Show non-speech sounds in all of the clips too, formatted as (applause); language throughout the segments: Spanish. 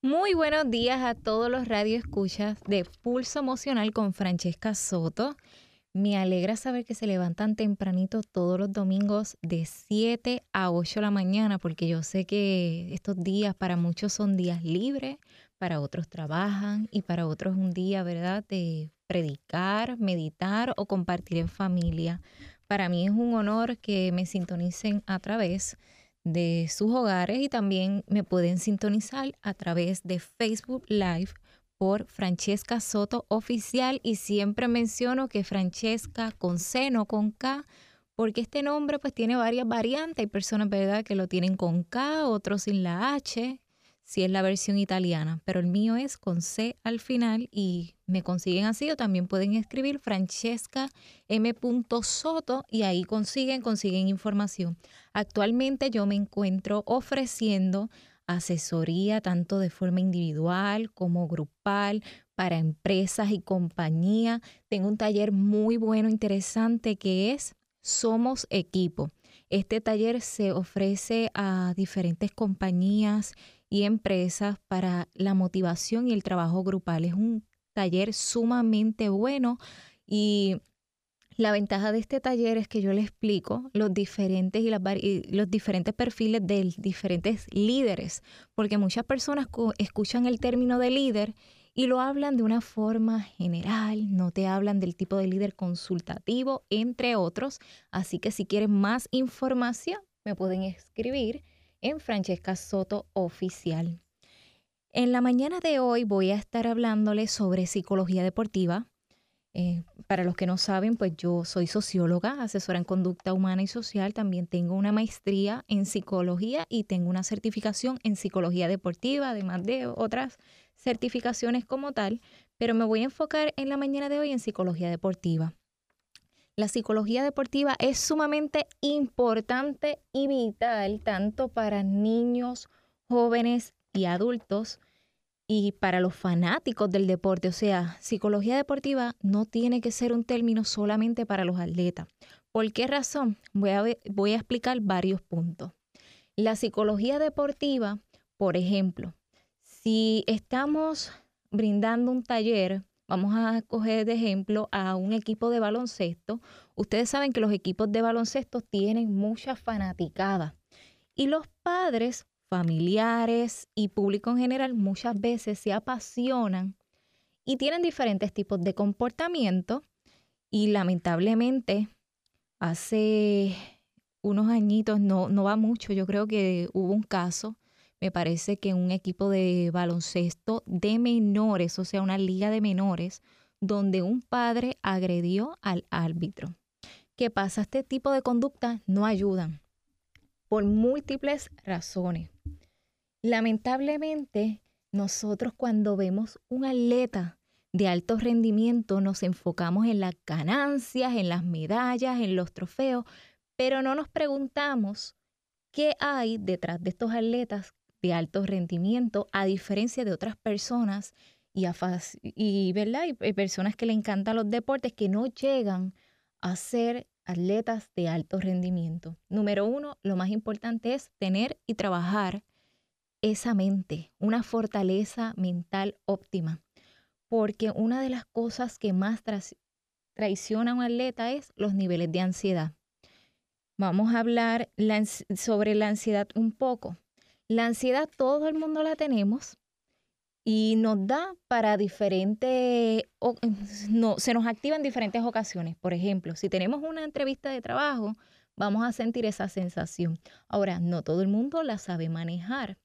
Muy buenos días a todos los radioescuchas de Pulso Emocional con Francesca Soto. Me alegra saber que se levantan tempranito todos los domingos de 7 a 8 de la mañana, porque yo sé que estos días para muchos son días libres, para otros trabajan y para otros un día, ¿verdad?, de predicar, meditar o compartir en familia. Para mí es un honor que me sintonicen a través de sus hogares y también me pueden sintonizar a través de Facebook Live por Francesca Soto Oficial y siempre menciono que Francesca con C, con K, porque este nombre pues tiene varias variantes. Hay personas, ¿verdad?, que lo tienen con K, otros sin la H, si es la versión italiana, pero el mío es con C al final y me consiguen así o también pueden escribir Francesca M. Soto y ahí consiguen, consiguen información. Actualmente yo me encuentro ofreciendo asesoría tanto de forma individual como grupal para empresas y compañías. Tengo un taller muy bueno, interesante que es Somos Equipo. Este taller se ofrece a diferentes compañías y empresas para la motivación y el trabajo grupal. Es un taller sumamente bueno y la ventaja de este taller es que yo le explico los diferentes y, los diferentes perfiles de diferentes líderes, porque muchas personas escuchan el término de líder y lo hablan de una forma general, no te hablan del tipo de líder consultativo, entre otros. Así que si quieren más información, me pueden escribir en Francesca Soto Oficial. En la mañana de hoy voy a estar hablándoles sobre psicología deportiva. Eh, para los que no saben, pues yo soy socióloga, asesora en conducta humana y social. También tengo una maestría en psicología y tengo una certificación en psicología deportiva, además de otras certificaciones como tal. Pero me voy a enfocar en la mañana de hoy en psicología deportiva. La psicología deportiva es sumamente importante y vital tanto para niños, jóvenes y adultos y para los fanáticos del deporte. O sea, psicología deportiva no tiene que ser un término solamente para los atletas. ¿Por qué razón? Voy a, explicar varios puntos. La psicología deportiva, por ejemplo, si estamos brindando un taller Vamos a coger de ejemplo a un equipo de baloncesto. Ustedes saben que los equipos de baloncesto tienen mucha fanaticada y los padres, familiares y público en general muchas veces se apasionan y tienen diferentes tipos de comportamiento y lamentablemente hace unos añitos, no, no va mucho, yo creo que hubo un caso me parece que un equipo de baloncesto de menores, o sea, una liga de menores, donde un padre agredió al árbitro. ¿Qué pasa? Este tipo de conductas no ayudan por múltiples razones. Lamentablemente, nosotros cuando vemos un atleta de alto rendimiento nos enfocamos en las ganancias, en las medallas, en los trofeos, pero no nos preguntamos qué hay detrás de estos atletas de alto rendimiento, a diferencia de otras personas y, y, ¿verdad? y personas que le encantan los deportes que no llegan a ser atletas de alto rendimiento. Número uno, lo más importante es tener y trabajar esa mente, una fortaleza mental óptima, porque una de las cosas que más traiciona a un atleta es los niveles de ansiedad. Vamos a hablar sobre la ansiedad un poco. La ansiedad todo el mundo la tenemos y nos da para diferentes, (laughs) no, se nos activa en diferentes ocasiones. Por ejemplo, si tenemos una entrevista de trabajo, vamos a sentir esa sensación. Ahora, no todo el mundo la sabe manejar.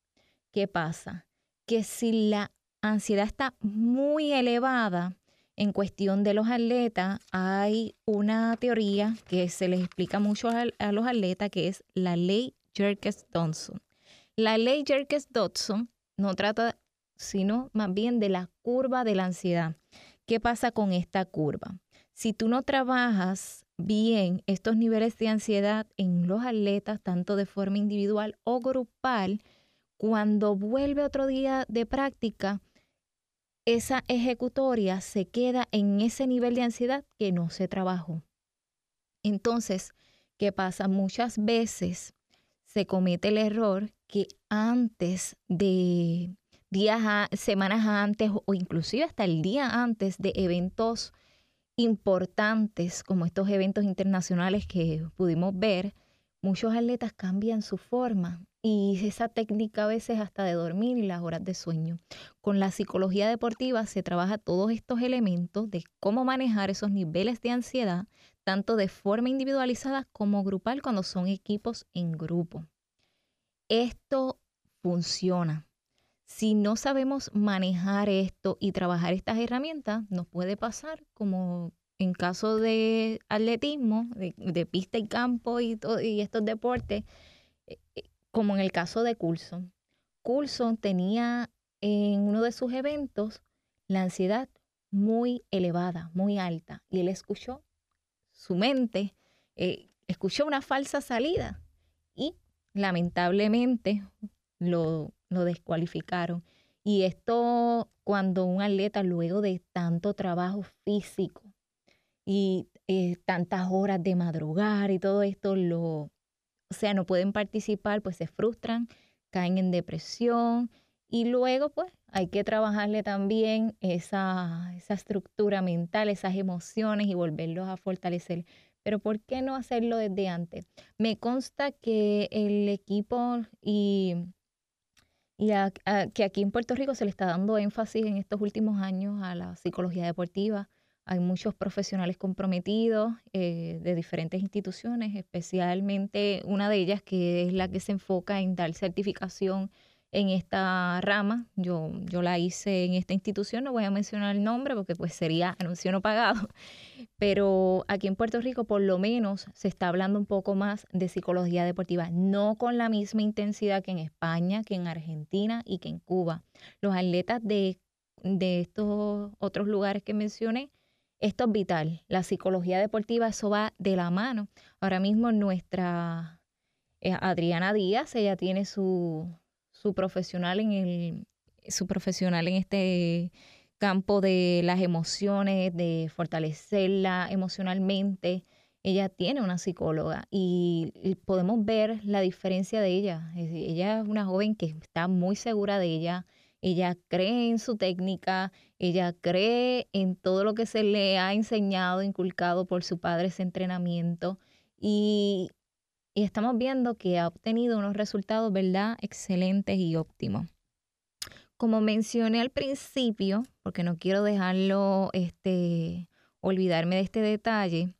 ¿Qué pasa? Que si la ansiedad está muy elevada, en cuestión de los atletas, hay una teoría que se les explica mucho a, los atletas, que es la ley Jerkes-Dodson. La ley Jerkes-Dodson no trata sino más bien de la curva de la ansiedad. ¿Qué pasa con esta curva? Si tú no trabajas bien estos niveles de ansiedad en los atletas, tanto de forma individual o grupal, cuando vuelve otro día de práctica, esa ejecutoria se queda en ese nivel de ansiedad que no se trabajó. Entonces, ¿qué pasa? Muchas veces se comete el error que antes de, días, semanas antes o inclusive hasta el día antes de eventos importantes como estos eventos internacionales que pudimos ver, muchos atletas cambian su forma y esa técnica a veces hasta de dormir y las horas de sueño. Con la psicología deportiva se trabaja todos estos elementos de cómo manejar esos niveles de ansiedad, tanto de forma individualizada como grupal cuando son equipos en grupo. Esto funciona. Si no sabemos manejar esto y trabajar estas herramientas, nos puede pasar como en caso de atletismo, de, pista y campo y, estos deportes, eh, eh, como en el caso de Coulson. Coulson tenía en uno de sus eventos la ansiedad muy elevada, muy alta, y él escuchó su mente, eh, escuchó una falsa salida lamentablemente lo, lo descualificaron. Y esto cuando un atleta luego de tanto trabajo físico y eh, tantas horas de madrugar y todo esto, lo, o sea, no pueden participar, pues se frustran, caen en depresión y luego pues hay que trabajarle también esa, esa estructura mental, esas emociones y volverlos a fortalecer. Pero ¿por qué no hacerlo desde antes? Me consta que el equipo y, y que aquí en Puerto Rico se le está dando énfasis en estos últimos años a la psicología deportiva, hay muchos profesionales comprometidos eh, de diferentes instituciones, especialmente una de ellas que es la que se enfoca en dar certificación en esta rama. Yo, yo la hice en esta institución, no voy a mencionar el nombre porque pues sería anuncio no pagado, (laughs) pero aquí en Puerto Rico por lo menos se está hablando un poco más de psicología deportiva, no con la misma intensidad que en España, que en Argentina y que en Cuba. Los atletas de, de estos otros lugares que mencioné, esto es vital. La psicología deportiva, eso va de la mano. Ahora mismo nuestra eh, Adriana Díaz, ella tiene su, su profesional en el, su profesional en este campo de las emociones, de fortalecerla emocionalmente. Ella tiene una psicóloga y podemos ver la diferencia de ella. Ella es una joven que está muy segura de ella, ella cree en su técnica, ella cree en todo lo que se le ha enseñado, inculcado por su padre ese entrenamiento y, estamos viendo que ha obtenido unos resultados, ¿verdad?, excelentes y óptimos. Como mencioné al principio, porque no quiero dejarlo, este, olvidarme de este detalle,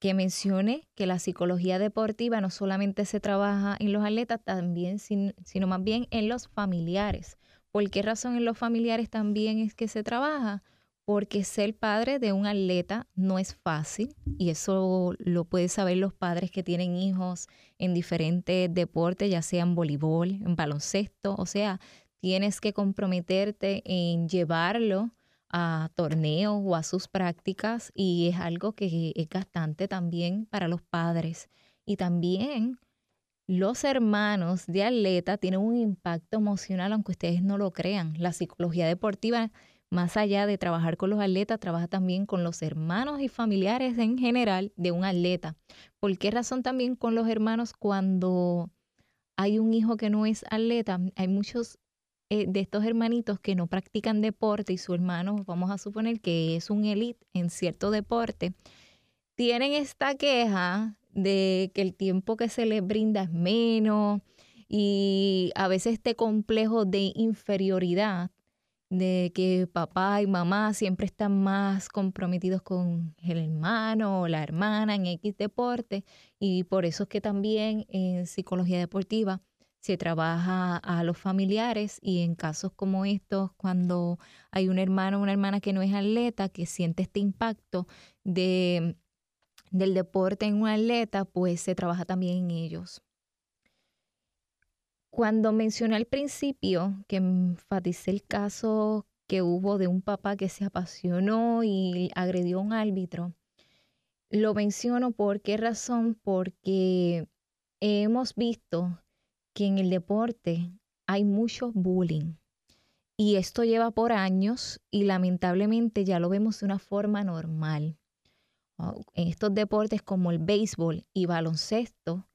que mencioné que la psicología deportiva no solamente se trabaja en los atletas, también, sino más bien en los familiares. ¿Por qué razón en los familiares también es que se trabaja? Porque ser padre de un atleta no es fácil y eso lo pueden saber los padres que tienen hijos en diferentes deportes, ya sea en voleibol, en baloncesto, o sea, tienes que comprometerte en llevarlo a torneos o a sus prácticas y es algo que es gastante también para los padres. Y también los hermanos de atleta tienen un impacto emocional, aunque ustedes no lo crean. La psicología deportiva, más allá de trabajar con los atletas, trabaja también con los hermanos y familiares en general de un atleta. ¿Por qué razón también con los hermanos cuando hay un hijo que no es atleta? Hay muchos eh, de estos hermanitos que no practican deporte y su hermano, vamos a suponer que es un elite en cierto deporte, tienen esta queja de que el tiempo que se les brinda es menos y a veces este complejo de inferioridad de que papá y mamá siempre están más comprometidos con el hermano o la hermana en X deporte y por eso es que también en psicología deportiva se trabaja a los familiares y en casos como estos, cuando hay un hermano o una hermana que no es atleta, que siente este impacto de del deporte en un atleta, pues se trabaja también en ellos. Cuando mencioné al principio que enfaticé el caso que hubo de un papá que se apasionó y agredió a un árbitro, lo menciono por qué razón, porque hemos visto que en el deporte hay mucho bullying. Y esto lleva por años y lamentablemente ya lo vemos de una forma normal en estos deportes como el béisbol y baloncesto,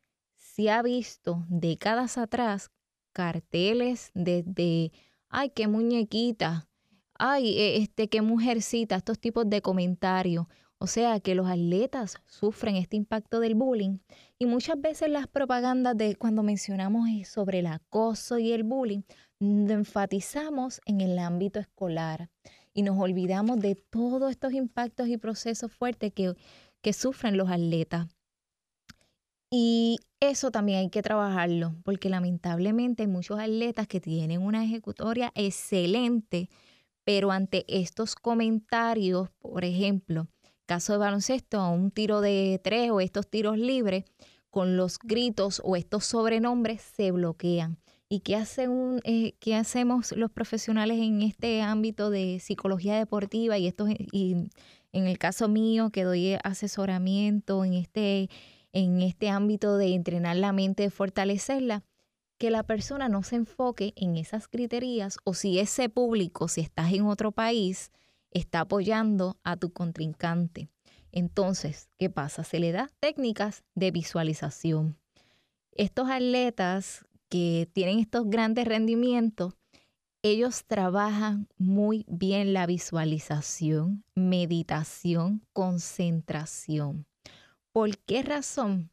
se ha visto décadas atrás carteles desde ay, qué muñequita, ay, e, este, qué mujercita, estos tipos de comentarios. O sea que los atletas sufren este impacto del bullying y muchas veces las propagandas de cuando mencionamos sobre el acoso y el bullying, enfatizamos en el ámbito escolar y nos olvidamos de todos estos impactos y procesos fuertes que, que sufren los atletas. Y eso también hay que trabajarlo, porque lamentablemente hay muchos atletas que tienen una ejecutoria excelente, pero ante estos comentarios, por ejemplo, caso de baloncesto, a un tiro de tres o estos tiros libres, con los gritos o estos sobrenombres se bloquean. ¿Y qué, hace un, eh, qué hacemos los profesionales en este ámbito de psicología deportiva y, esto, y en el caso mío que doy asesoramiento en este en este ámbito de entrenar la mente, de fortalecerla, que la persona no se enfoque en esas criterias o si ese público, si estás en otro país, está apoyando a tu contrincante. Entonces, ¿qué pasa? Se le da técnicas de visualización. Estos atletas que tienen estos grandes rendimientos, ellos trabajan muy bien la visualización, meditación, concentración. ¿Por qué razón?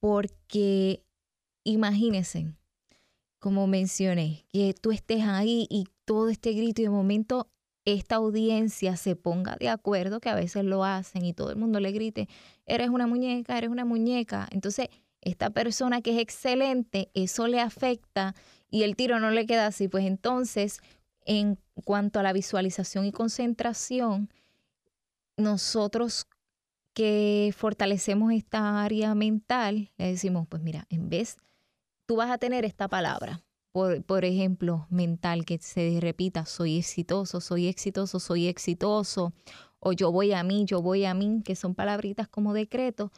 Porque imagínense, como mencioné, que tú estés ahí y todo este grito y de momento esta audiencia se ponga de acuerdo, que a veces lo hacen y todo el mundo le grite, eres una muñeca, eres una muñeca. Entonces, esta persona que es excelente, eso le afecta y el tiro no le queda así. Pues entonces, en cuanto a la visualización y concentración, nosotros que fortalecemos esta área mental, le decimos, pues mira, en vez, tú vas a tener esta palabra, por, por, ejemplo, mental, que se repita, soy exitoso, soy exitoso, soy exitoso, o yo voy a mí, yo voy a mí, que son palabritas como decreto.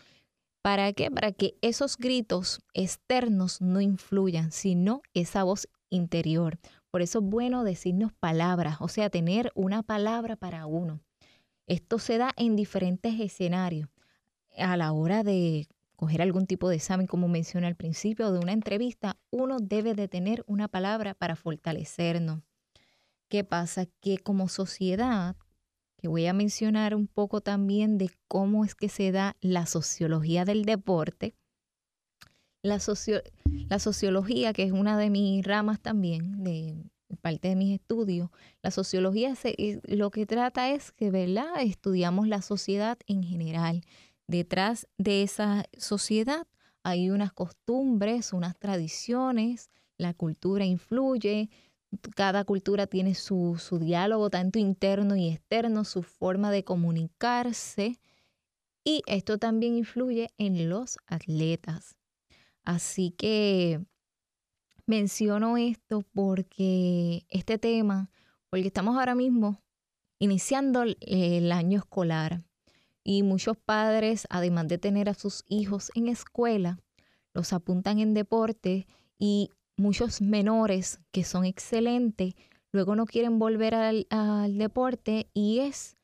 ¿Para qué? Para que esos gritos externos no influyan, sino esa voz interior. Por eso es bueno decirnos palabras, o sea, tener una palabra para uno. Esto se da en diferentes escenarios. A la hora de coger algún tipo de examen, como mencioné al principio, de una entrevista, uno debe de tener una palabra para fortalecernos. ¿Qué pasa? Que como sociedad, que voy a mencionar un poco también de cómo es que se da la sociología del deporte, la, la sociología, que es una de mis ramas también de, parte de mis estudios, la sociología se, lo que trata es que, ¿verdad? Estudiamos la sociedad en general. Detrás de esa sociedad hay unas costumbres, unas tradiciones, la cultura influye, cada cultura tiene su, su diálogo, tanto interno y externo, su forma de comunicarse, y esto también influye en los atletas. Así que Menciono esto porque este tema, porque estamos ahora mismo iniciando el año escolar y muchos padres, además de tener a sus hijos en escuela, los apuntan en deporte y muchos menores que son excelentes, luego no quieren volver al, al deporte y es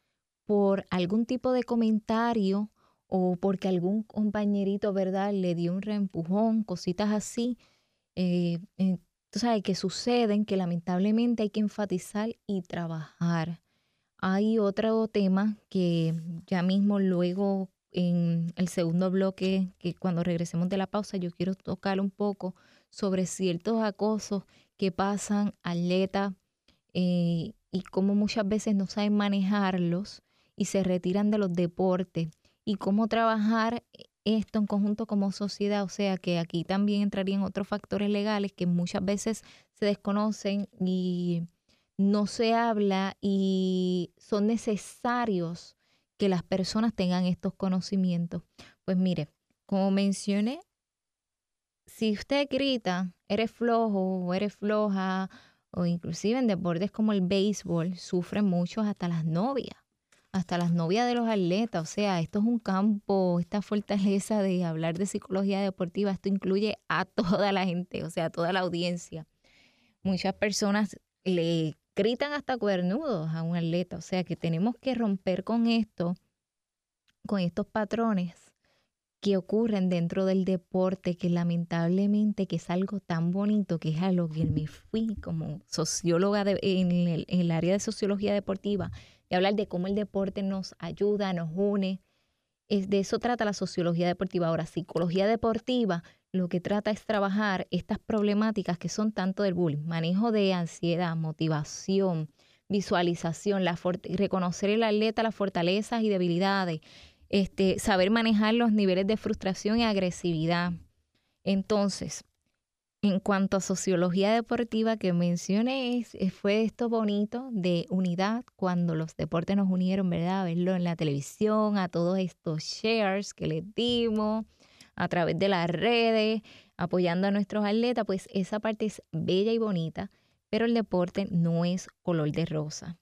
por algún tipo de comentario o porque algún compañerito, ¿verdad?, le dio un reempujón, cositas así, eh, eh, tú sabes, que suceden que lamentablemente hay que enfatizar y trabajar. Hay otro tema que ya mismo luego en el segundo bloque, que cuando regresemos de la pausa, yo quiero tocar un poco sobre ciertos acosos que pasan atletas eh, y cómo muchas veces no saben manejarlos y se retiran de los deportes y cómo trabajar esto en conjunto como sociedad, o sea que aquí también entrarían otros factores legales que muchas veces se desconocen y no se habla y son necesarios que las personas tengan estos conocimientos. Pues mire, como mencioné, si usted grita, eres flojo o eres floja, o inclusive en deportes como el béisbol, sufren muchos hasta las novias hasta las novias de los atletas. O sea, esto es un campo, esta fortaleza de hablar de psicología deportiva, esto incluye a (laughs) toda la gente, o sea, a toda la audiencia. Muchas personas le gritan hasta cuernudos a un atleta, o sea que tenemos que romper con esto, con estos patrones que ocurren dentro del deporte, que lamentablemente que es algo tan bonito, que es a lo que me fui como socióloga en, el, en el área de sociología deportiva, de hablar de cómo el deporte nos ayuda, nos une. Es, de eso trata la sociología deportiva. Ahora, psicología deportiva lo que trata es trabajar estas problemáticas que son tanto del bullying, manejo de ansiedad, motivación, visualización, la reconocer el atleta las fortalezas y debilidades, este, saber manejar los niveles de frustración y agresividad. Entonces, en cuanto a sociología deportiva que mencioné, fue esto bonito de unidad cuando los deportes nos unieron, ¿verdad? A verlo en la televisión, a todos estos shares que les dimos, a través de las redes, apoyando a nuestros atletas, pues esa parte es bella y bonita, pero el deporte no es color de rosa.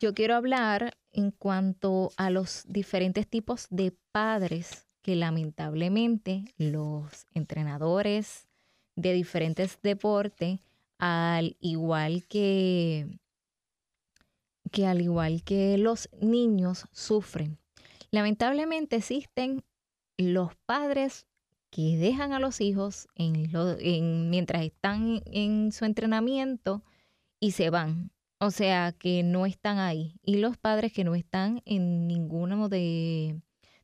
Yo quiero hablar en cuanto a los diferentes tipos de padres que lamentablemente los entrenadores de diferentes deportes, al igual que, que al igual que los niños sufren. Lamentablemente existen los padres que dejan a los hijos en mientras están en su entrenamiento y se van. O sea, que no están ahí. Y los padres que no están en ninguno de,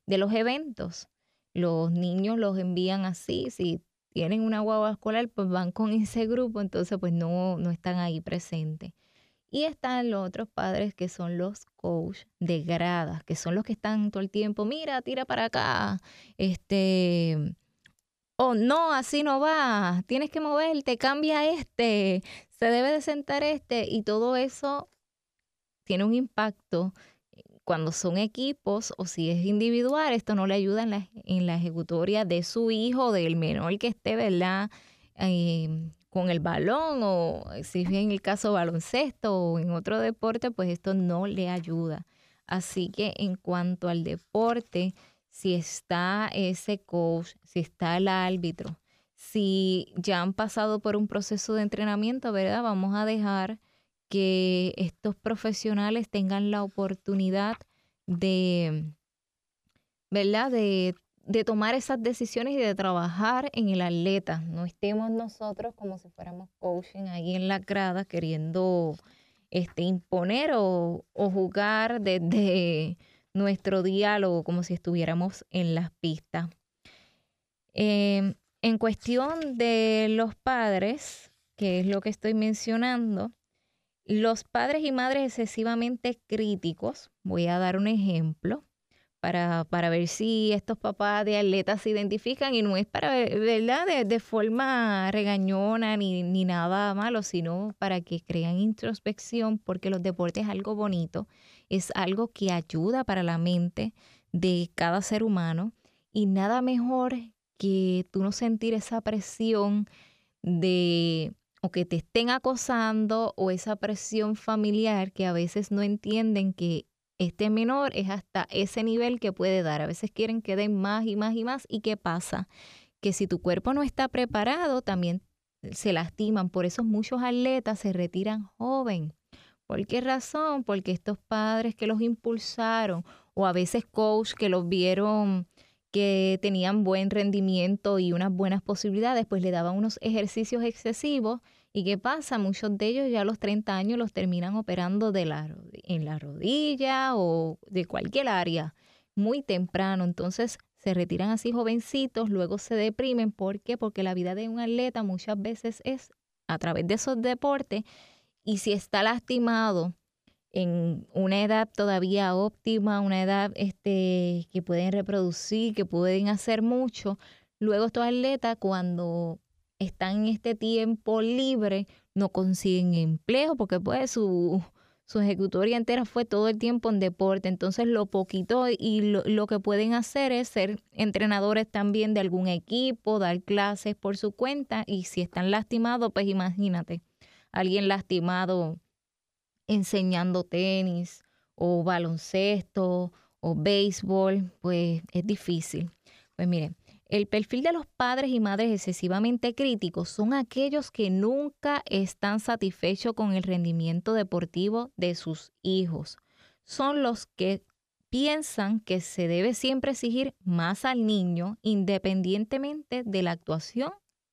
de los eventos. Los niños los envían así. Si tienen una guagua escolar, pues van con ese grupo, entonces pues no, no están ahí presentes. Y están los otros padres que son los coach de gradas, que son los que están todo el tiempo, mira, tira para acá, este, oh no, así no va, tienes que moverte, cambia este, se debe de sentar este, y todo eso tiene un impacto cuando son equipos o si es individual, esto no le ayuda en la, en la ejecutoria de su hijo, del menor que esté, ¿verdad? Eh, con el balón o si es en el caso baloncesto o en otro deporte, pues esto no le ayuda. Así que en cuanto al deporte, si está ese coach, si está el árbitro, si ya han pasado por un proceso de entrenamiento, ¿verdad? Vamos a dejar que estos profesionales tengan la oportunidad de, ¿verdad? De de tomar esas decisiones y de trabajar en el atleta. No estemos nosotros como si fuéramos coaching ahí en la grada queriendo este, imponer o, jugar desde nuestro diálogo como si estuviéramos en las pistas. Em, en cuestión de los padres, que es lo que estoy mencionando, los padres y madres excesivamente críticos, voy a dar un ejemplo, para, para ver si estos papás de atletas se identifican y no es para, ¿verdad?, de, forma regañona ni, ni nada malo, sino para que crean introspección, porque los deportes es algo bonito, es algo que ayuda para la mente de cada ser humano y nada mejor que tú no sentir esa presión de o que te estén acosando o esa presión familiar que a veces no entienden que este menor es hasta ese nivel que puede dar. A veces quieren que den más y más y más. ¿Y qué pasa? Que si tu cuerpo no está preparado, también se lastiman. Por eso muchos atletas se retiran joven. ¿Por qué razón? Porque estos padres que los impulsaron o a veces coach que los vieron que tenían buen rendimiento y unas buenas posibilidades, pues le daban unos ejercicios excesivos ¿Y qué pasa? Muchos de ellos ya a los 30 años los terminan operando de la, en la rodilla o de cualquier área muy temprano. Entonces se retiran así jovencitos, luego se deprimen. ¿Por qué? Porque la vida de un atleta muchas veces es a través de esos deportes y si está lastimado en una edad todavía óptima, una edad este, que pueden reproducir, que pueden hacer mucho, luego estos atletas cuando están en este tiempo libre, no consiguen empleo porque pues su, su ejecutoria entera fue todo el tiempo en deporte. Entonces lo poquito y lo, lo, que pueden hacer es ser entrenadores también de algún equipo, dar clases por su cuenta y si están lastimados, pues imagínate, alguien lastimado enseñando tenis o baloncesto o béisbol, pues es difícil. Pues miren, el perfil de los padres y madres excesivamente críticos son aquellos que nunca están satisfechos con el rendimiento deportivo de sus hijos. Son los que piensan que se debe siempre exigir más al niño independientemente de la actuación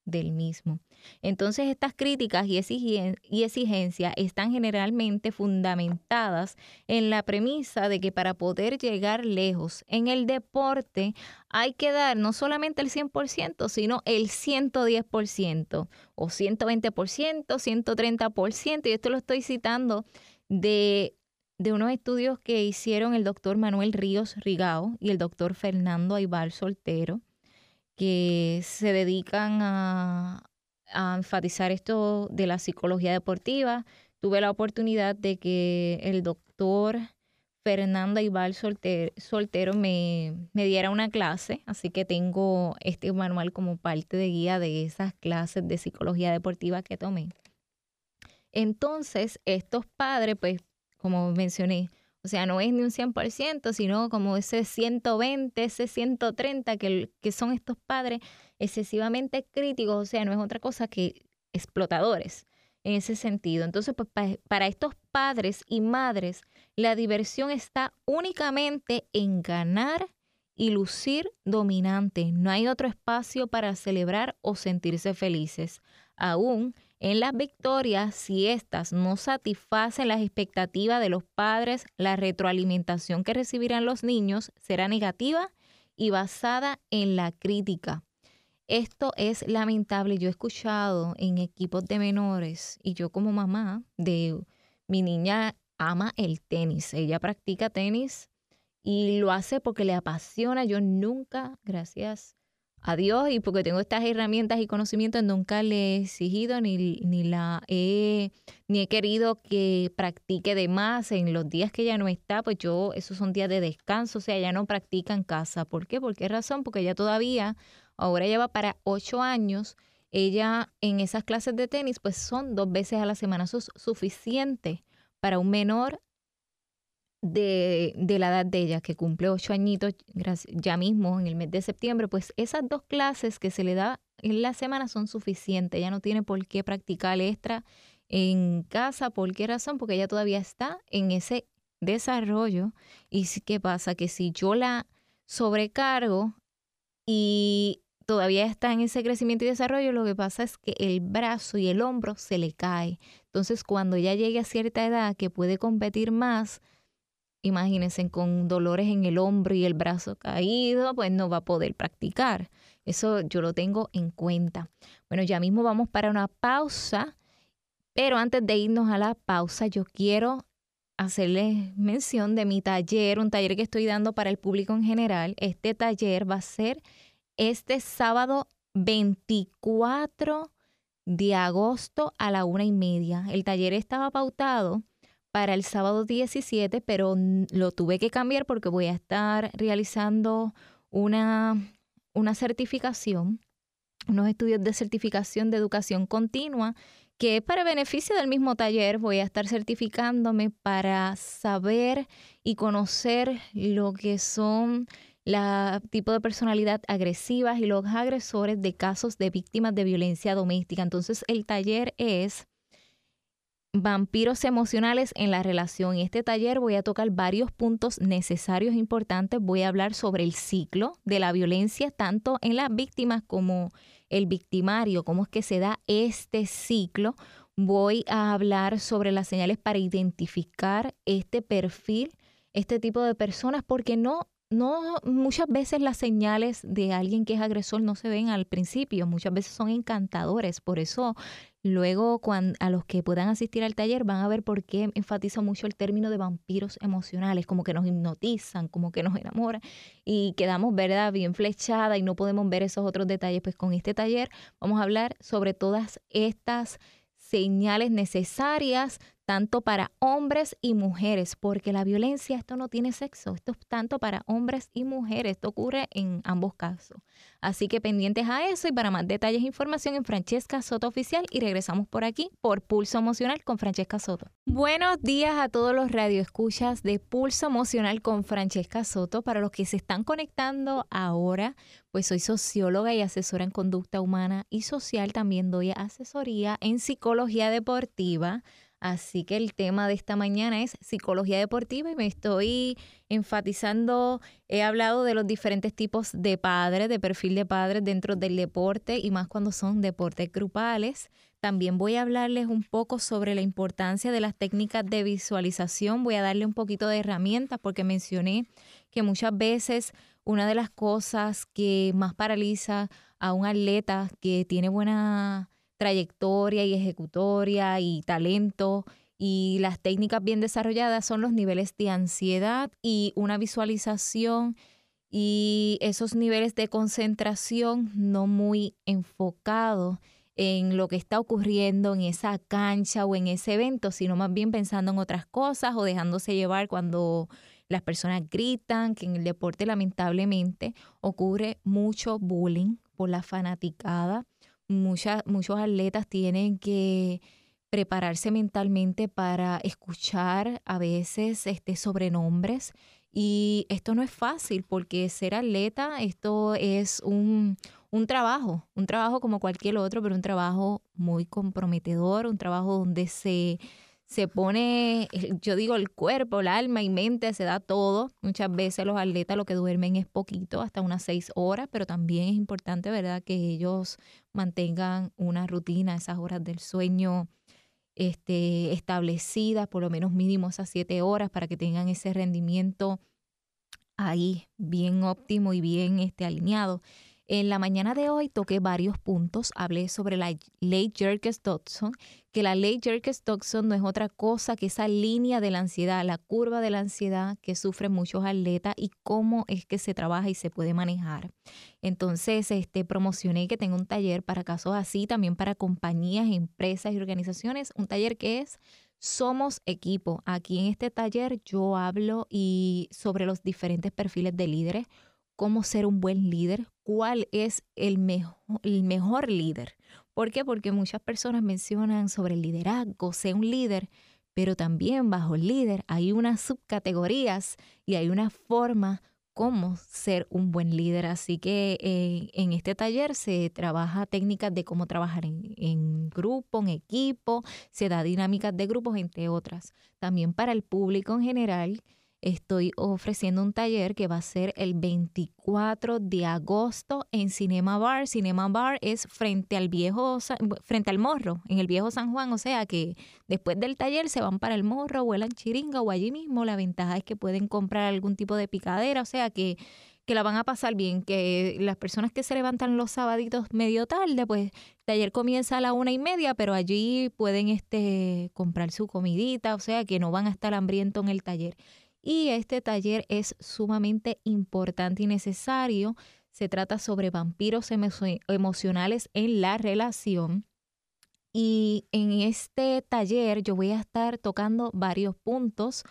del mismo. Entonces estas críticas y, exigencias están generalmente fundamentadas en la premisa de que para poder llegar lejos en el deporte hay que dar no solamente el 100%, sino el 110% o 120%, 130%. Y esto lo estoy citando de, de unos estudios que hicieron el doctor Manuel Ríos Rigao y el doctor Fernando Aibar Soltero que se dedican a, enfatizar esto de la psicología deportiva. Tuve la oportunidad de que el doctor Fernanda Ibal Soltero, me, me, diera una clase, así que tengo este manual como parte de guía de esas clases de psicología deportiva que tomé. Entonces, estos padres, pues, como mencioné, o sea, no es ni un 100%, sino como ese 120, ese 130 que, que son estos padres excesivamente críticos, o sea, no es otra cosa que explotadores en ese sentido. Entonces, pues para estos padres y madres, la diversión está únicamente en ganar y lucir dominante. No hay otro espacio para celebrar o sentirse felices. Aún en las victorias, si éstas no satisfacen las expectativas de los padres, la retroalimentación que recibirán los niños será negativa y basada en la crítica. Esto es lamentable. Yo he escuchado en equipos de menores y yo como mamá de mi niña ama el tenis. Ella practica tenis y lo hace porque le apasiona. Yo nunca, gracias a Dios y porque tengo estas herramientas y conocimientos, nunca le he exigido ni, ni la he, ni he querido que practique de más en los días que ella no está, pues yo, esos son días de descanso, o sea, ella no practica en casa. ¿Por qué? ¿Por qué razón? Porque ella todavía, ahora lleva para ocho años, ella en esas clases de tenis, pues son dos veces a la semana, eso es suficiente para un menor de, de, la edad de ella, que cumple ocho añitos ya mismo en el mes de septiembre, pues esas dos clases que se le da en la semana son suficientes. Ella no tiene por qué practicar extra en casa. ¿Por qué razón? Porque ella todavía está en ese desarrollo. ¿Y qué pasa? Que si yo la sobrecargo y todavía está en ese crecimiento y desarrollo, lo que pasa es que el brazo y el hombro se le cae. Entonces, cuando ella llegue a cierta edad que puede competir más, imagínense, con dolores en el hombro y el brazo caído, pues no va a poder practicar. Eso yo lo tengo en cuenta. Bueno, ya mismo vamos para una pausa, pero antes de irnos a la pausa, yo quiero hacerles mención de mi taller, un taller que estoy dando para el público en general. Este taller va a ser este sábado 24 de agosto a la una y media. El taller estaba pautado para el sábado 17, pero lo tuve que cambiar porque voy a estar realizando una, una certificación, unos estudios de certificación de educación continua, que es para beneficio del mismo taller. Voy a estar certificándome para saber y conocer lo que son la tipo de personalidad agresivas y los agresores de casos de víctimas de violencia doméstica. Entonces el taller es vampiros emocionales en la relación. En este taller voy a tocar varios puntos necesarios e importantes. Voy a hablar sobre el ciclo de la violencia, tanto en las víctimas como el victimario, cómo es que se da este ciclo. Voy a hablar sobre las señales para identificar este perfil, este tipo de personas, porque no no, muchas veces las señales de alguien que es agresor no se ven al principio, muchas veces son encantadores, por eso luego cuando, a los que puedan asistir al taller van a ver por qué enfatizo mucho el término de vampiros emocionales, como que nos hipnotizan, como que nos enamoran y quedamos, ¿verdad?, bien flechada y no podemos ver esos otros detalles, pues con este taller vamos a hablar sobre todas estas señales necesarias tanto para hombres y mujeres, porque la violencia, esto no tiene sexo, esto es tanto para hombres y mujeres, esto ocurre en ambos casos. Así que pendientes a eso y para más detalles e información en Francesca Soto Oficial y regresamos por aquí por Pulso Emocional con Francesca Soto. Buenos días a todos los radioescuchas de Pulso Emocional con Francesca Soto. Para los que se están conectando ahora, pues soy socióloga y asesora en conducta humana y social, también doy asesoría en psicología deportiva Así que el tema de esta mañana es psicología deportiva y me estoy enfatizando, he hablado de los diferentes tipos de padres, de perfil de padres dentro del deporte y más cuando son deportes grupales. También voy a hablarles un poco sobre la importancia de las técnicas de visualización, voy a darle un poquito de herramientas porque mencioné que muchas veces una de las cosas que más paraliza a un atleta que tiene buena trayectoria y ejecutoria y talento y las técnicas bien desarrolladas son los niveles de ansiedad y una visualización y esos niveles de concentración no muy enfocados en lo que está ocurriendo en esa cancha o en ese evento, sino más bien pensando en otras cosas o dejándose llevar cuando las personas gritan, que en el deporte lamentablemente ocurre mucho bullying por la fanaticada muchos atletas tienen que prepararse mentalmente para escuchar a veces este, sobrenombres. Y esto no es fácil porque ser atleta, esto es un, un trabajo, un trabajo como cualquier otro, pero un trabajo muy comprometedor, un trabajo donde se se pone, yo digo, el cuerpo, el alma y mente, se da todo. Muchas veces los atletas lo que duermen es poquito, hasta unas seis horas, pero también es importante, ¿verdad?, que ellos mantengan una rutina, esas horas del sueño este, establecidas, por lo menos mínimo esas siete horas, para que tengan ese rendimiento ahí bien óptimo y bien este, alineado. En la mañana de hoy toqué varios puntos. Hablé sobre la ley Jerkes-Dodson, que la ley Jerkes-Dodson no es otra cosa que esa línea de la ansiedad, la curva de la ansiedad que sufren muchos atletas y cómo es que se trabaja y se puede manejar. Entonces, este, promocioné que tengo un taller para casos así, también para compañías, empresas y organizaciones, un taller que es somos equipo. Aquí en este taller yo hablo y sobre los diferentes perfiles de líderes, cómo ser un buen líder, cuál es el mejor, el mejor líder. ¿Por qué? Porque muchas personas mencionan sobre el liderazgo, ser un líder, pero también bajo el líder hay unas subcategorías y hay una forma cómo ser un buen líder. Así que eh, en este taller se trabaja técnicas de cómo trabajar en, en, grupo, en equipo, se da dinámicas de grupos, entre otras. También para el público en general estoy ofreciendo un taller que va a ser el 24 de agosto en Cinema Bar. Cinema Bar es frente al viejo, frente al morro, en el viejo San Juan. O sea que después del taller se van para el morro, vuelan chiringa o allí mismo. La ventaja es que pueden comprar algún tipo de picadera, o sea que, que la van a pasar bien. Que las personas que se levantan los sabaditos medio tarde, pues el taller comienza a la una y media, pero allí pueden este, comprar su comidita, o sea que no van a estar hambrientos en el taller. Y este taller es sumamente importante y necesario. Se trata sobre vampiros emocionales en la relación. Y en este taller yo voy a estar tocando varios puntos,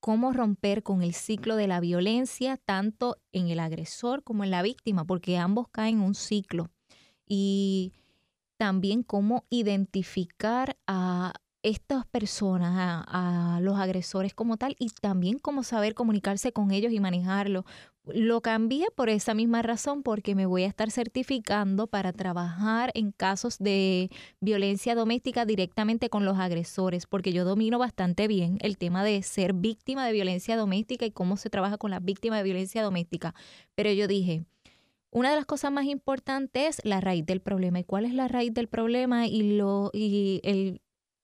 cómo romper con el ciclo de la violencia, tanto en el agresor como en la víctima, porque ambos caen en un ciclo. Y también cómo identificar a estas personas, a, los agresores como tal, y también cómo saber comunicarse con ellos y manejarlo. Lo cambié por esa misma razón, porque me voy a estar certificando para trabajar en casos de violencia doméstica directamente con los agresores, porque yo domino bastante bien el tema de ser víctima de violencia doméstica y cómo se trabaja con las víctimas de violencia doméstica. Pero yo dije, una de las cosas más importantes es la raíz del problema. ¿Y cuál es la raíz del problema? Y, lo, y el,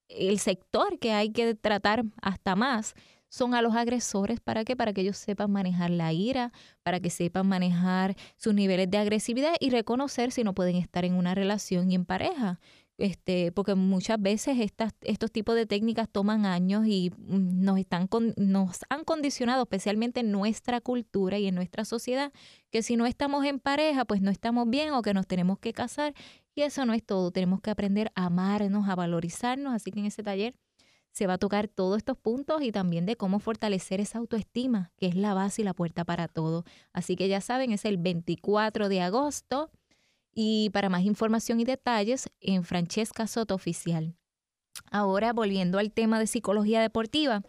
el sector que hay que tratar hasta más son a los agresores. ¿Para qué? Para que ellos sepan manejar la ira, para que sepan manejar sus niveles de agresividad y reconocer si no pueden estar en una relación y en pareja este, porque muchas veces estas, estos tipos de técnicas toman años y mm, nos, están nos han condicionado, especialmente en nuestra cultura y en nuestra sociedad, que si no estamos en pareja, pues no estamos bien o que nos tenemos que casar. Y eso no es todo, tenemos que aprender a amarnos, a valorizarnos. Así que en ese taller se va a tocar todos estos puntos y también de cómo fortalecer esa autoestima, que es la base y la puerta para todo. Así que ya saben, es el 24 de agosto y para más información y detalles en Francesca Soto Oficial. Ahora volviendo al tema de psicología deportiva,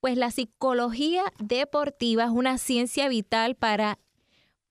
pues la psicología deportiva es una ciencia vital para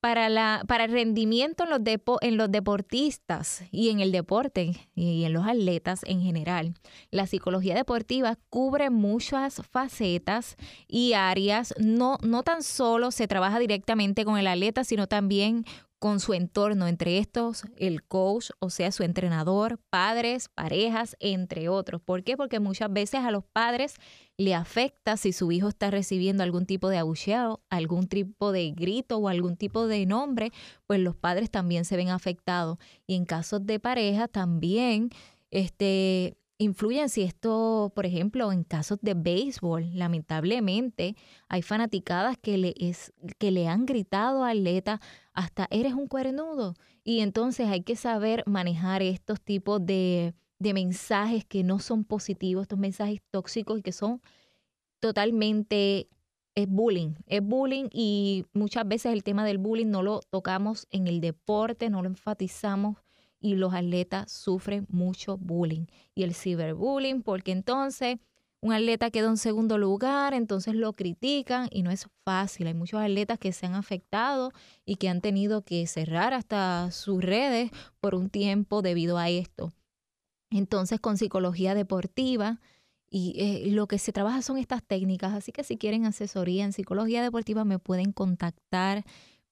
para, la, para el rendimiento en los, en los deportistas y en el deporte y en los atletas en general. La psicología deportiva cubre muchas facetas y áreas. No, no tan solo se trabaja directamente con el atleta, sino también con su entorno, entre estos el coach, o sea, su entrenador, padres, parejas, entre otros. ¿Por qué? Porque muchas veces a los padres le afecta si su hijo está recibiendo algún tipo de abucheo, algún tipo de grito o algún tipo de nombre, pues los padres también se ven afectados. Y en casos de pareja también, este, influyen si esto, por ejemplo, en casos de béisbol, lamentablemente hay fanaticadas que le, es, que le han gritado al atleta hasta eres un cuernudo. Y entonces hay que saber manejar estos tipos de, de mensajes que no son positivos, estos mensajes tóxicos y que son totalmente es bullying, es bullying y muchas veces el tema del bullying no lo tocamos en el deporte, no lo enfatizamos y los atletas sufren mucho bullying. Y el ciberbullying, porque entonces un atleta queda en segundo lugar, entonces lo critican y no es fácil. Hay muchos atletas que se han afectado y que han tenido que cerrar hasta sus redes por un tiempo debido a esto. Entonces, con psicología deportiva, y eh, lo que se trabaja son estas técnicas, así que si quieren asesoría en psicología deportiva me pueden contactar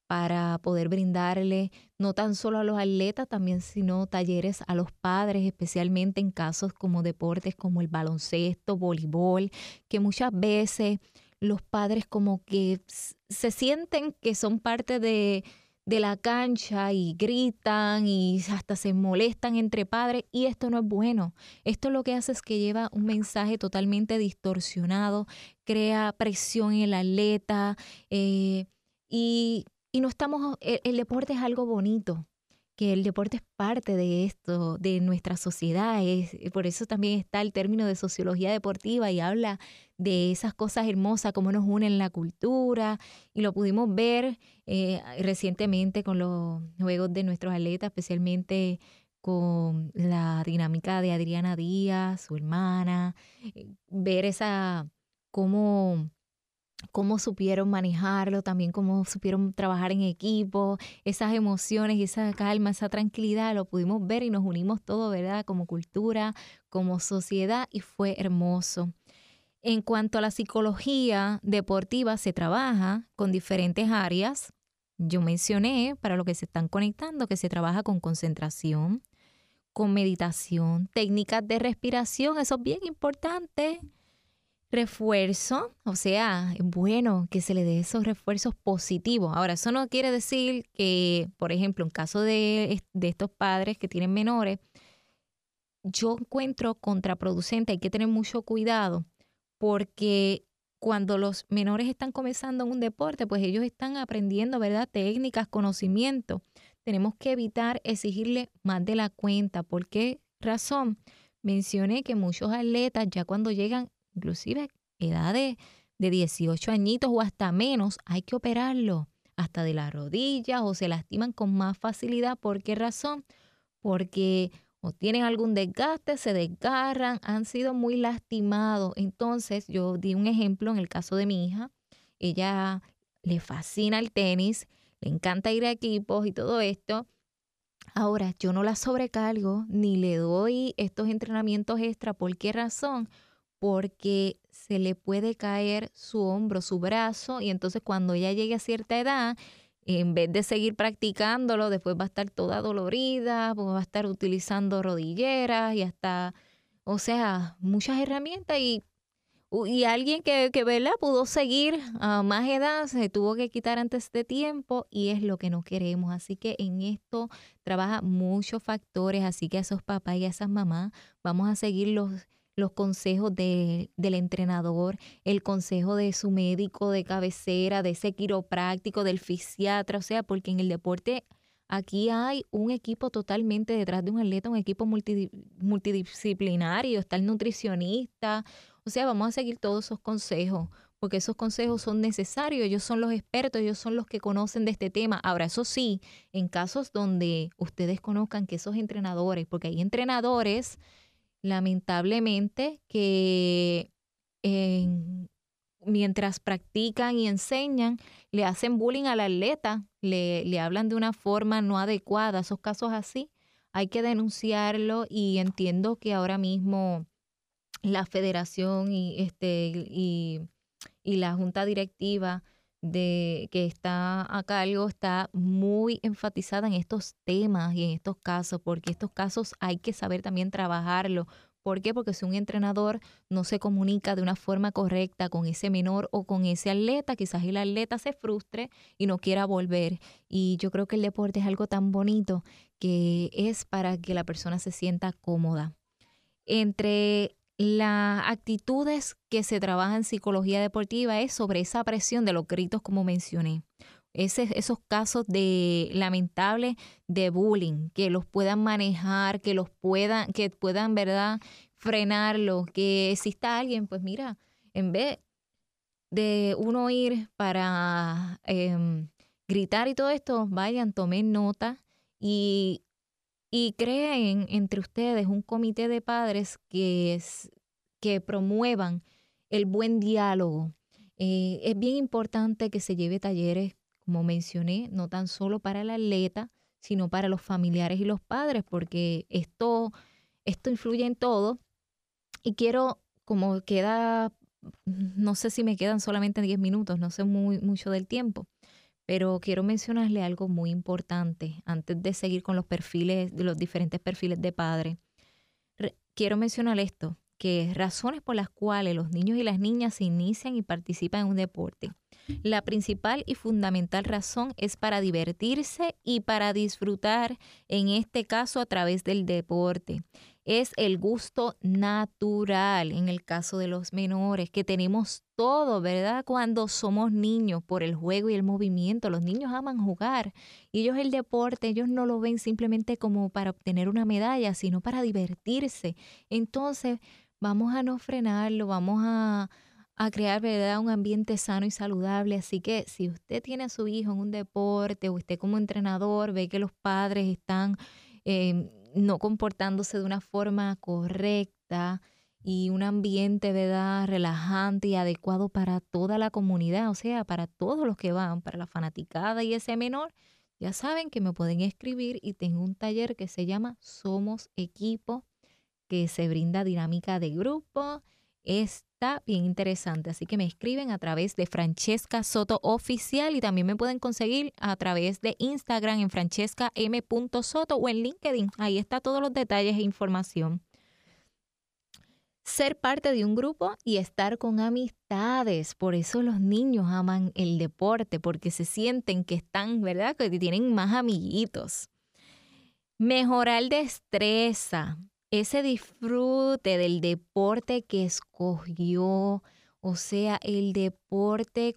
para poder brindarle no tan solo a los atletas, también sino talleres a los padres, especialmente en casos como deportes como el baloncesto, voleibol, que muchas veces los padres como que se sienten que son parte de, de la cancha y gritan y hasta se molestan entre padres y esto no es bueno. Esto lo que hace es que lleva un mensaje totalmente distorsionado, crea presión en el atleta eh, y y no estamos, el, deporte es algo bonito, que el deporte es parte de esto, de nuestra sociedad. Es, por eso también está el término de sociología deportiva y habla de esas cosas hermosas, cómo nos unen la cultura. Y lo pudimos ver eh, recientemente con los juegos de nuestros atletas, especialmente con la dinámica de Adriana Díaz, su hermana, eh, ver esa, cómo cómo supieron manejarlo, también cómo supieron trabajar en equipo, esas emociones, esa calma, esa tranquilidad, lo pudimos ver y nos unimos todos, ¿verdad? Como cultura, como sociedad y fue hermoso. En cuanto a la psicología deportiva, se trabaja con diferentes áreas. Yo mencioné, para los que se están conectando, que se trabaja con concentración, con meditación, técnicas de respiración, eso es bien importante refuerzo, o sea, es bueno que se le dé esos refuerzos positivos. Ahora, eso no quiere decir que, por ejemplo, en caso de, de estos padres que tienen menores, yo encuentro contraproducente, hay que tener mucho cuidado porque cuando los menores están comenzando en un deporte, pues ellos están aprendiendo, ¿verdad? Técnicas, conocimiento. Tenemos que evitar exigirle más de la cuenta. ¿Por qué razón? Mencioné que muchos atletas ya cuando llegan inclusive edad de, 18 añitos o hasta menos, hay que operarlo hasta de las rodillas o se lastiman con más facilidad. ¿Por qué razón? Porque o tienen algún desgaste, se desgarran, han sido muy lastimados. Entonces, yo di un ejemplo en el caso de mi hija. Ella le fascina el tenis, le encanta ir a equipos y todo esto. Ahora, yo no la sobrecargo ni le doy estos entrenamientos extra. ¿Por qué razón? Porque se le puede caer su hombro, su brazo, y entonces cuando ella llegue a cierta edad, en vez de seguir practicándolo, después va a estar toda dolorida, pues va a estar utilizando rodilleras y hasta, o sea, muchas herramientas y, y alguien que, que ¿verdad? pudo seguir a más edad se tuvo que quitar antes de tiempo y es lo que no queremos. Así que en esto trabaja muchos factores, así que a esos papás y a esas mamás vamos a seguir los consejos del entrenador, el consejo de su médico de cabecera, de ese quiropráctico, del fisiatra, o sea, porque en el deporte aquí hay un equipo totalmente detrás de un atleta, un equipo multidisciplinario, está el nutricionista, o sea, vamos a seguir todos esos consejos, porque esos consejos son necesarios, ellos son los expertos, ellos son los que conocen de este tema. Ahora, eso sí, en casos donde ustedes conozcan que esos entrenadores, porque hay entrenadores lamentablemente que mientras practican y enseñan, le hacen bullying al atleta, le, le hablan de una forma no adecuada, esos casos así, hay que denunciarlo y entiendo que ahora mismo la federación y, este, y, y la junta directiva de que está a cargo está muy enfatizada en estos temas y en estos casos, porque estos casos hay que saber también trabajarlo. ¿Por qué? Porque si un entrenador no se comunica de una forma correcta con ese menor o con ese atleta, quizás el atleta se frustre y no quiera volver. Y yo creo que el deporte es algo tan bonito que es para que la persona se sienta cómoda. Entre las actitudes que se trabajan en psicología deportiva es sobre esa presión de los gritos como mencioné. esos casos de lamentable de bullying, que los puedan manejar, que los puedan, que puedan, ¿verdad?, frenarlo, que exista alguien, pues mira, en vez de uno ir para em, gritar y todo esto, vayan, tomen nota y y creen entre ustedes un comité de padres que, promuevan el buen diálogo. Eh, es bien importante que se lleve talleres, como mencioné, no tan solo para el atleta, sino para los familiares y los padres, porque esto, esto influye en todo. Y quiero, como queda, no sé si me quedan solamente 10 minutos, no sé muy, mucho del tiempo, pero quiero mencionarle algo muy importante antes de seguir con los perfiles, los diferentes perfiles de padre. quiero mencionar esto, que razones por las cuales los niños y las niñas se inician y participan en un deporte. La principal y fundamental razón es para divertirse y para disfrutar, en este caso a través del deporte es el gusto natural en el caso de los menores, que tenemos todo, ¿verdad? Cuando somos niños por el juego y el movimiento, los niños aman jugar ellos el deporte, ellos no lo ven simplemente como para obtener una medalla, sino para divertirse. Entonces, vamos a no frenarlo, vamos a, crear ¿verdad? un ambiente sano y saludable. Así que si usted tiene a su hijo en un deporte o usted como entrenador ve que los padres están em, no comportándose de una forma correcta y un ambiente, ¿verdad?, relajante y adecuado para toda la comunidad, o sea, para todos los que van, para la fanaticada y ese menor, ya saben que me pueden escribir y tengo un taller que se llama Somos Equipo, que se brinda dinámica de grupo. Está bien interesante. Así que me escriben a través de Francesca Soto Oficial y también me pueden conseguir a través de Instagram en Francesca M. Soto o en LinkedIn. Ahí está todos los detalles e información. Ser parte de un grupo y estar con amistades. Por eso los niños aman el deporte, porque se sienten que están, ¿verdad? Que tienen más amiguitos. Mejorar destreza ese disfrute del deporte que escogió, o sea, el deporte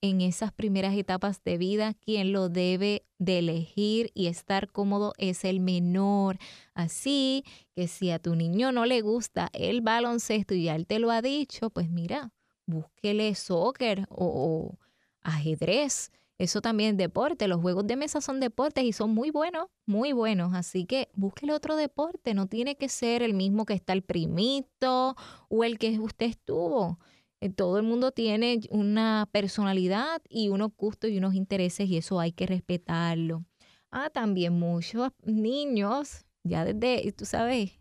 en esas primeras etapas de vida, quien lo debe de elegir y estar cómodo es el menor. Así que si a tu niño no le gusta el baloncesto y ya él te lo ha dicho, pues mira, búsquele soccer o ajedrez eso también es deporte. Los juegos de mesa son deportes y son muy buenos, muy buenos. Así que búsquele otro deporte. No tiene que ser el mismo que está el primito o el que usted estuvo. Eh, todo el mundo tiene una personalidad y unos gustos y unos intereses y eso hay que respetarlo. Ah, también muchos niños, ya desde, tú sabes,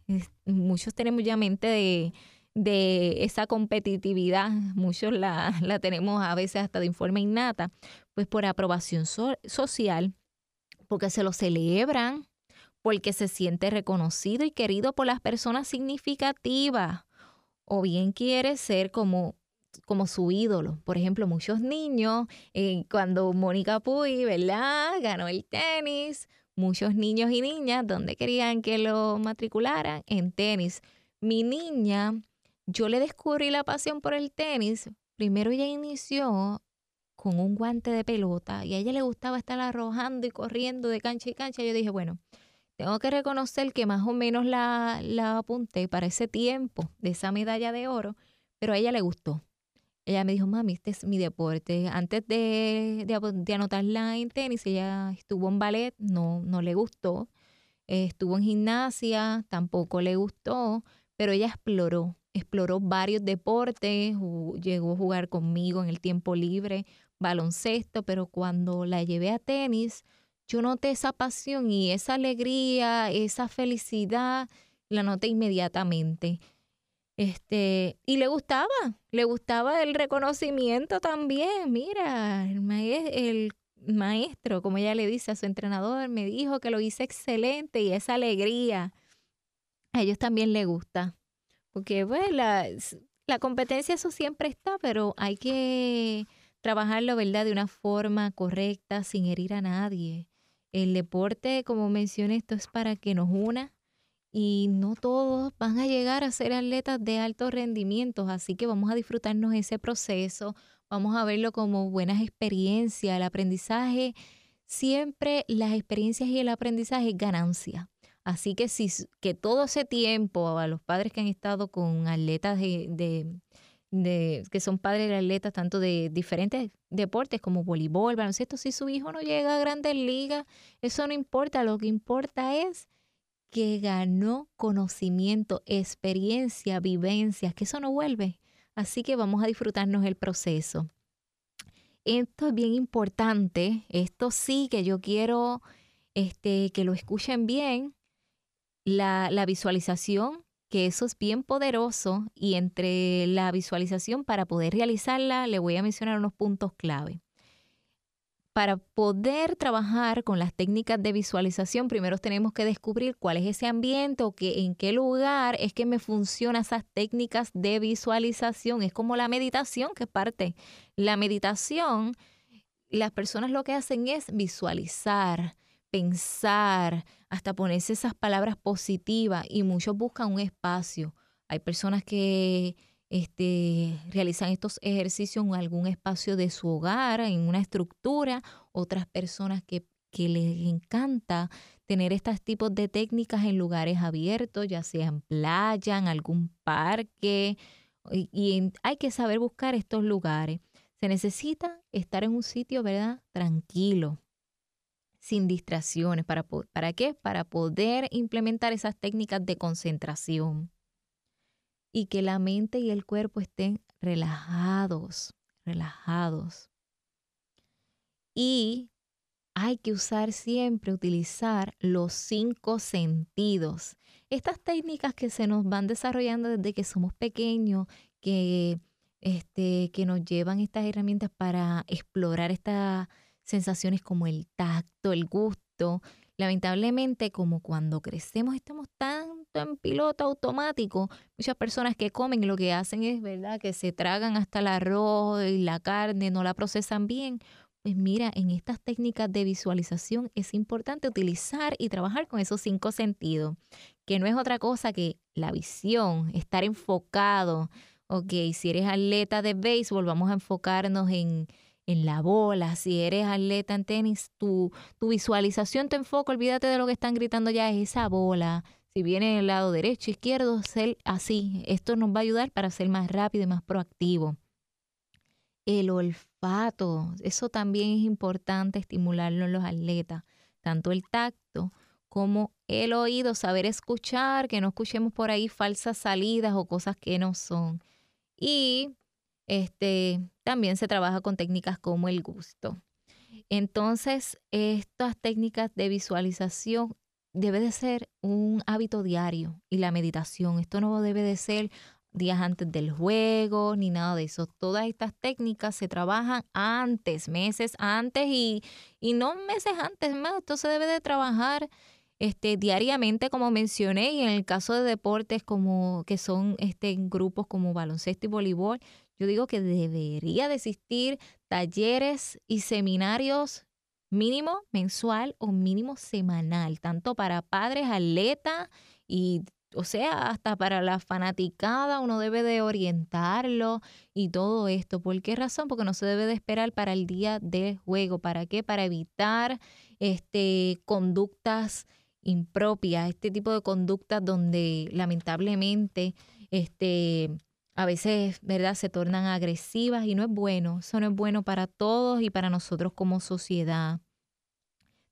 muchos tenemos ya mente de de esa competitividad, (laughs) muchos la, la tenemos a veces hasta de forma innata, pues por aprobación social, porque se lo celebran, porque se siente reconocido y querido por las personas significativas, o bien quiere ser como como su ídolo. Por ejemplo, muchos niños, eh, cuando Mónica Puy, ¿verdad? Ganó el tenis, muchos niños y niñas, ¿dónde querían que lo matricularan? En tenis. Mi niña yo le descubrí la pasión por el tenis. Primero ella inició con un guante de pelota y a ella le gustaba estar arrojando y corriendo de cancha y cancha. Yo dije, bueno, tengo que reconocer que más o menos la, apunté para ese tiempo de esa medalla de oro, pero a ella le gustó. Ella me dijo, mami, este es mi deporte. Antes de, de, anotarla en tenis, ella estuvo en ballet, no, no le gustó. estuvo en gimnasia, tampoco le gustó, pero ella exploró exploró varios deportes, llegó a jugar conmigo en el tiempo libre, baloncesto, pero cuando la llevé a tenis, yo noté esa pasión y esa alegría, esa felicidad, la noté inmediatamente. Este, y le gustaba, le gustaba el reconocimiento también. Mira, el, el maestro, como ella le dice a su entrenador, me dijo que lo hice excelente y esa alegría a ellos también les gusta. Porque bueno, pues, la, la competencia eso siempre está, pero hay que trabajarlo, ¿verdad? De una forma correcta, sin herir a nadie. El deporte, como mencioné, esto es para que nos una y no todos van a llegar a ser atletas de alto rendimiento, así que vamos a disfrutarnos ese proceso, vamos a verlo como buenas experiencias, el aprendizaje, siempre las experiencias y el aprendizaje es ganancia. Así que si que todo ese tiempo a los padres que han estado con atletas de, de, que son padres de atletas tanto de diferentes deportes como voleibol, baloncesto, si su hijo no llega a grandes ligas, eso no importa, lo que importa es que ganó conocimiento, experiencia, vivencias, que eso no vuelve. Así que vamos a disfrutarnos el proceso. Esto es bien importante, esto sí que yo quiero este, que lo escuchen bien, la, visualización, que eso es bien poderoso y entre la visualización para poder realizarla le voy a mencionar unos puntos clave para poder trabajar con las técnicas de visualización, primero tenemos que descubrir cuál es ese ambiente o que, en qué lugar es que me funcionan esas técnicas de visualización. Es como la meditación, que es parte. La meditación, las personas lo que hacen es visualizar, pensar, hasta ponerse esas palabras positivas y muchos buscan un espacio. Hay personas que este, realizan estos ejercicios en algún espacio de su hogar, en una estructura, otras personas que, que les encanta tener estos tipos de técnicas en lugares abiertos, ya sea en playa, en algún parque, y, hay que saber buscar estos lugares. Se necesita estar en un sitio, ¿verdad? Tranquilo, sin distracciones. ¿Para, ¿Para qué? Para poder implementar esas técnicas de concentración y que la mente y el cuerpo estén relajados, relajados. Y hay que usar siempre, utilizar los cinco sentidos. Estas técnicas que se nos van desarrollando desde que somos pequeños, que, este, que nos llevan estas herramientas para explorar estas sensaciones como el tacto, el gusto, Lamentablemente, como cuando crecemos estamos tanto en piloto automático, muchas personas que comen lo que hacen es, ¿verdad?, que se tragan hasta el arroz y la carne, no la procesan bien. Pues mira, en estas técnicas de visualización es importante utilizar y trabajar con esos cinco sentidos, que no es otra cosa que la visión, estar enfocado. Ok, si eres atleta de béisbol, vamos a enfocarnos en en la bola, si eres atleta en tenis, tu, tu visualización te enfoca, olvídate de lo que están gritando ya, es esa bola. Si viene el lado derecho, izquierdo, ser así. Esto nos va a ayudar para ser más rápido y más proactivo. El olfato, eso también es importante estimularlo en los atletas, tanto el tacto como el oído, saber escuchar, que no escuchemos por ahí falsas salidas o cosas que no son. Y este, también se trabaja con técnicas como el gusto. Entonces, estas técnicas de visualización debe de ser un hábito diario y la meditación. Esto no debe de ser días antes del juego ni nada de eso. Todas estas técnicas se trabajan antes, meses antes y, y no meses antes más. Esto se debe de trabajar este, diariamente, como mencioné, y en el caso de deportes como que son este, grupos como baloncesto y voleibol, yo digo que debería de existir talleres y seminarios mínimo mensual o mínimo semanal, tanto para padres, atletas y o sea, hasta para la fanaticada uno debe de orientarlo y todo esto. ¿Por qué razón? Porque no se debe de esperar para el día de juego. ¿Para qué? Para evitar este, conductas impropias, este tipo de conductas donde lamentablemente este, a veces, ¿verdad?, se tornan agresivas y no es bueno. Eso no es bueno para todos y para nosotros como sociedad.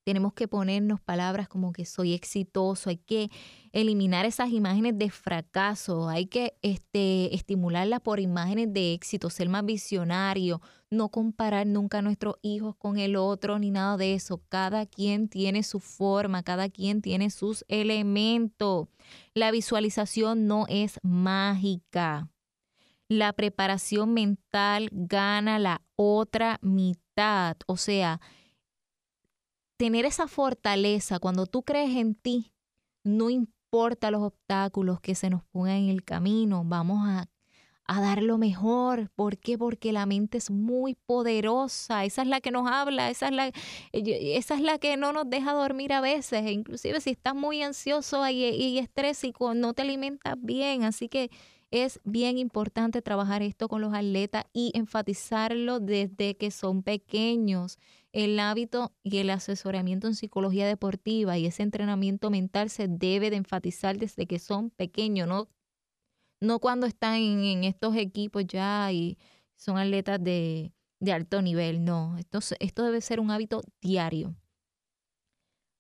tenemos que ponernos palabras como que soy exitoso, hay que eliminar esas imágenes de fracaso, hay que este, estimularlas por imágenes de éxito, ser más visionario, no comparar nunca a nuestros hijos con el otro ni nada de eso. Cada quien tiene su forma, cada quien tiene sus elementos. La visualización no es mágica. La preparación mental gana la otra mitad, o sea, tener esa fortaleza cuando tú crees en ti, no importa los obstáculos que se nos pongan en el camino, vamos a, dar lo mejor. ¿Por qué? Porque la mente es muy poderosa, esa es la que nos habla, esa es la, esa es la que no nos deja dormir a veces, e inclusive si estás muy ansioso y, y estrésico, no te alimentas bien, así que es bien importante trabajar esto con los atletas y enfatizarlo desde que son pequeños. El hábito y el asesoramiento en psicología deportiva y ese entrenamiento mental se debe de enfatizar desde que son pequeños, no, no cuando están en, estos equipos ya y son atletas de, alto nivel, no, esto, esto debe ser un hábito diario.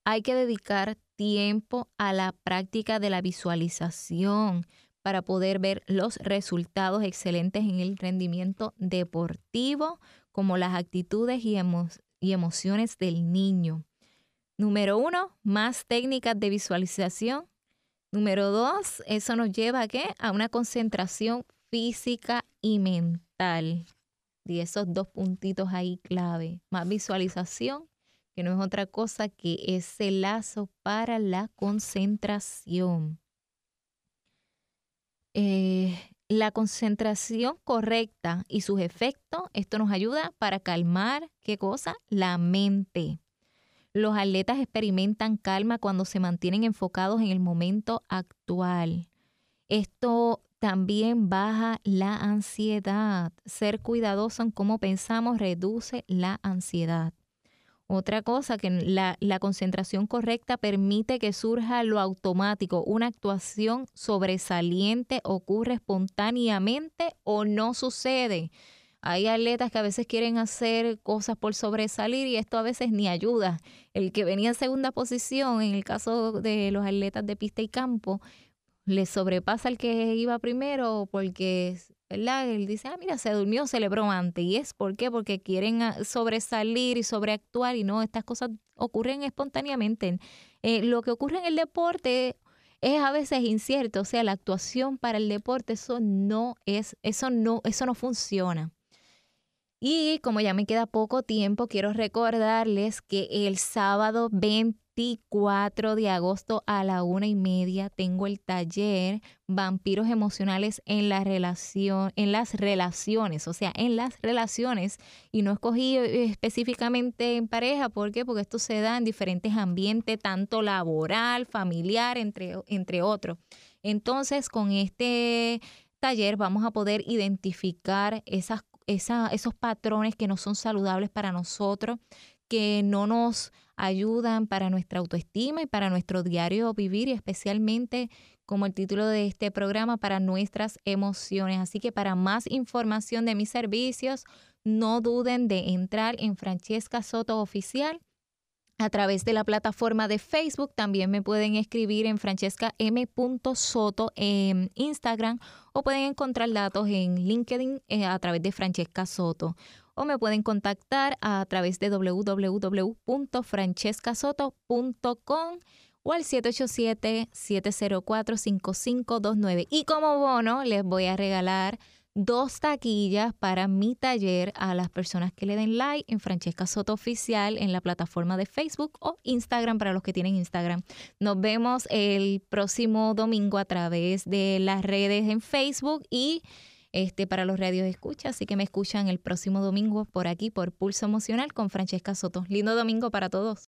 Hay que dedicar tiempo a la práctica de la visualización para poder ver los resultados excelentes en el rendimiento deportivo, como las actitudes y, emociones del niño. Número uno, más técnicas de visualización. Número dos, eso nos lleva a qué? A una concentración física y mental. Y esos dos puntitos ahí clave. Más visualización, que no es otra cosa que ese lazo para la concentración. Eh, la concentración correcta y sus efectos, esto nos ayuda para calmar, ¿qué cosa? La mente. Los atletas experimentan calma cuando se mantienen enfocados en el momento actual. Esto también baja la ansiedad. Ser cuidadoso en cómo pensamos reduce la ansiedad. Otra cosa, que la, la, concentración correcta permite que surja lo automático. Una actuación sobresaliente ocurre espontáneamente o no sucede. Hay atletas que a veces quieren hacer cosas por sobresalir y esto a veces ni ayuda. El que venía en segunda posición, en el caso de los atletas de pista y campo, le sobrepasa al que iba primero porque ¿verdad? Él dice, ah, mira, se durmió, celebró antes. ¿Y es por qué? Porque quieren ah, sobresalir y sobreactuar y no, estas cosas ocurren espontáneamente. Eh, lo que ocurre en el deporte es a veces incierto, o sea, la actuación para el deporte, eso no es, eso no, eso no funciona. Y como ya me queda poco tiempo, quiero recordarles que el sábado 20 24 de agosto a la una y media tengo el taller Vampiros Emocionales en las relaciones, o sea, en las relaciones. Y no escogí eh, específicamente en pareja, ¿por qué? Porque esto se da en diferentes ambientes, tanto laboral, familiar, entre, entre otros. Entonces, con este taller vamos a poder identificar esas, esos patrones que no son saludables para nosotros, que no nos ayudan para nuestra autoestima y para nuestro diario vivir y especialmente como el título de este programa para nuestras emociones. Así que para más información de mis servicios, no duden de entrar en Francesca Soto Oficial a través de la plataforma de Facebook. También me pueden escribir en francescam.soto en Instagram o pueden encontrar datos en LinkedIn eh, a través de Francesca Soto o me pueden contactar a través de www.francescasoto.com o al 787-704-5529. Y como bono les voy a regalar dos taquillas para mi taller a las personas que le den like en Francesca Soto Oficial en la plataforma de Facebook o Instagram para los que tienen Instagram. Nos vemos el próximo domingo a través de las redes en Facebook y este, para los radios escucha, así que me escuchan el próximo domingo por aquí, por Pulso Emocional con Francesca Soto. Lindo domingo para todos.